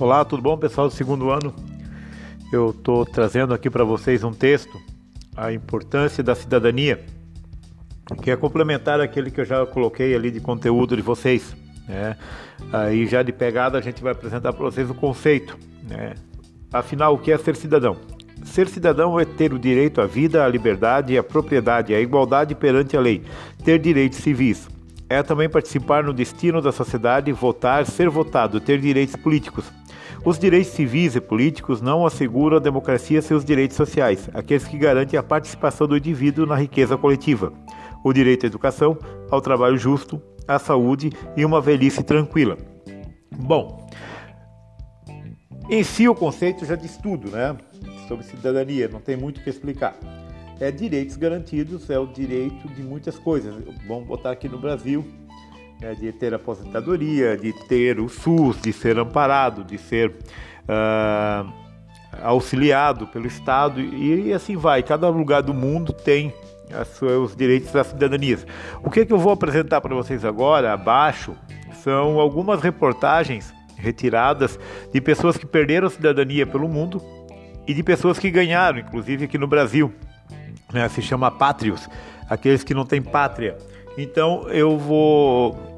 Olá, tudo bom, pessoal do segundo ano? Eu estou trazendo aqui para vocês um texto, a importância da cidadania, que é complementar aquele que eu já coloquei ali de conteúdo de vocês. Né? Aí já de pegada a gente vai apresentar para vocês o conceito. Né? Afinal, o que é ser cidadão? Ser cidadão é ter o direito à vida, à liberdade, à propriedade, à igualdade perante a lei, ter direitos civis. É também participar no destino da sociedade, votar, ser votado, ter direitos políticos. Os direitos civis e políticos não asseguram à democracia seus direitos sociais, aqueles que garantem a participação do indivíduo na riqueza coletiva, o direito à educação, ao trabalho justo, à saúde e uma velhice tranquila. Bom, em si o conceito já diz tudo, né? Sobre cidadania, não tem muito o que explicar. É direitos garantidos, é o direito de muitas coisas. Vamos botar aqui no Brasil, né, de ter aposentadoria, de ter o SUS, de ser amparado, de ser uh, auxiliado pelo Estado e, e, assim vai. Cada lugar do mundo tem os direitos da cidadania. O que, é que eu vou apresentar para vocês agora, abaixo, são algumas reportagens retiradas de pessoas que perderam a cidadania pelo mundo e de pessoas que ganharam, inclusive aqui no Brasil. Né, se chama pátrios, aqueles que não têm pátria. Então eu vou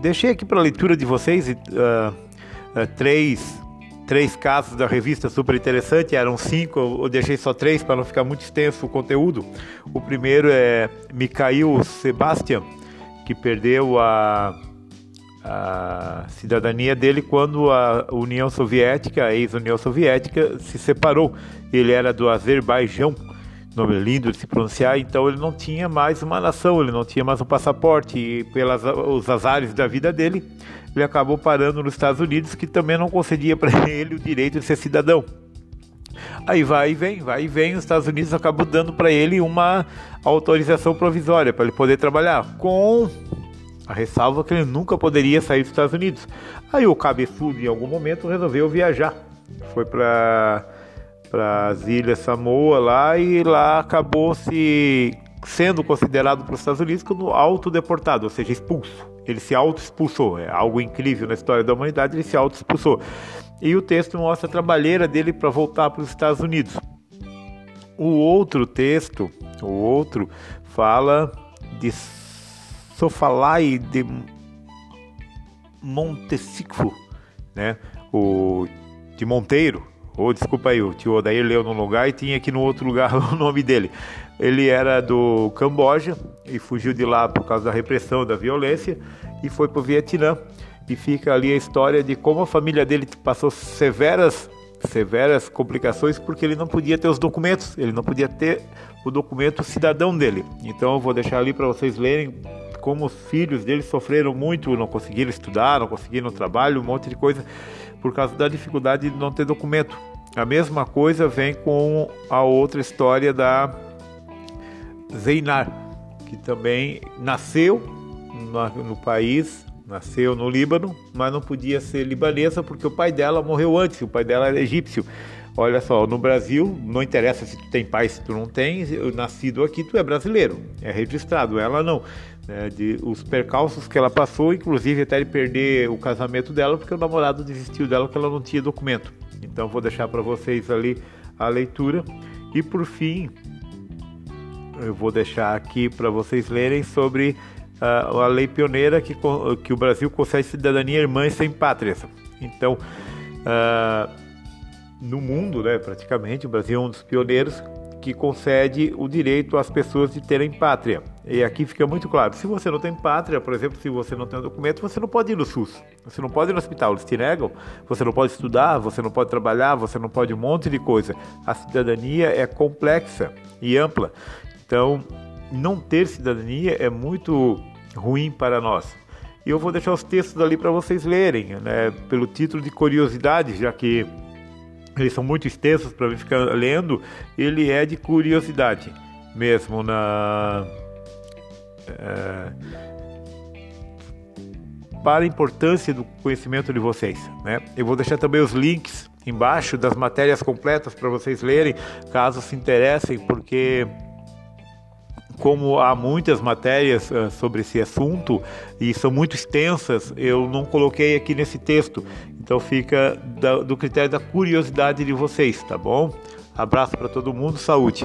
Deixei aqui para leitura de vocês uh, uh, três, três casos da revista super interessante, eram cinco, eu deixei só três para não ficar muito extenso o conteúdo. O primeiro é Mikhail Sebastian, que perdeu a, a cidadania dele quando a União Soviética, a ex-União Soviética, se separou. Ele era do Azerbaijão nome lindo de se pronunciar, então ele não tinha mais uma nação, ele não tinha mais um passaporte, e pelos os azares da vida dele, ele acabou parando nos Estados Unidos, que também não concedia para ele o direito de ser cidadão. Aí vai e vem, vai e vem, os Estados Unidos acabou dando para ele uma autorização provisória para ele poder trabalhar, com a ressalva que ele nunca poderia sair dos Estados Unidos. Aí o cabeçudo, em algum momento, resolveu viajar. Foi para para as ilhas Samoa lá e lá acabou se sendo considerado para os Estados Unidos como autodeportado, ou seja, expulso. Ele se auto-expulsou, é algo incrível na história da humanidade, ele se auto-expulsou. E o texto mostra a trabalheira dele para voltar para os Estados Unidos. O outro texto, o outro, fala de Sofalai de Montesicfo, né? O de Monteiro, ou desculpa aí, o tio Odair leu num lugar e tinha aqui no outro lugar o nome dele. Ele era do Camboja e fugiu de lá por causa da repressão, da violência e foi para o Vietnã. E fica ali a história de como a família dele passou severas severas complicações porque ele não podia ter os documentos, ele não podia ter o documento cidadão dele. Então eu vou deixar ali para vocês lerem como os filhos dele sofreram muito, não conseguiram estudar, não conseguiram trabalho, um monte de coisa por causa da dificuldade de não ter documento. A mesma coisa vem com a outra história da Zeinar, que também nasceu no país, nasceu no Líbano, mas não podia ser libanesa porque o pai dela morreu antes, o pai dela era egípcio. Olha só, no Brasil, não interessa se tu tem pai, se tu não tem, nascido aqui, tu é brasileiro, é registrado, ela não. Né, de, os percalços que ela passou, inclusive até de perder o casamento dela, porque o namorado desistiu dela, porque ela não tinha documento. Então vou deixar para vocês ali a leitura. E por fim, eu vou deixar aqui para vocês lerem sobre uh, a lei pioneira que, que o Brasil concede cidadania a irmãs sem pátrias. Então, uh, no mundo, né, praticamente, o Brasil é um dos pioneiros que concede o direito às pessoas de terem pátria. E aqui fica muito claro: se você não tem pátria, por exemplo, se você não tem um documento, você não pode ir no SUS, você não pode ir no hospital, eles te negam, você não pode estudar, você não pode trabalhar, você não pode um monte de coisa. A cidadania é complexa e ampla. Então, não ter cidadania é muito ruim para nós. E eu vou deixar os textos ali para vocês lerem, né, pelo título de curiosidade, já que eles são muito extensos para ficar lendo, ele é de curiosidade mesmo na é, para a importância do conhecimento de vocês, né? Eu vou deixar também os links embaixo das matérias completas para vocês lerem, caso se interessem, porque como há muitas matérias uh, sobre esse assunto e são muito extensas, eu não coloquei aqui nesse texto. Então fica da, do critério da curiosidade de vocês, tá bom? Abraço para todo mundo, saúde.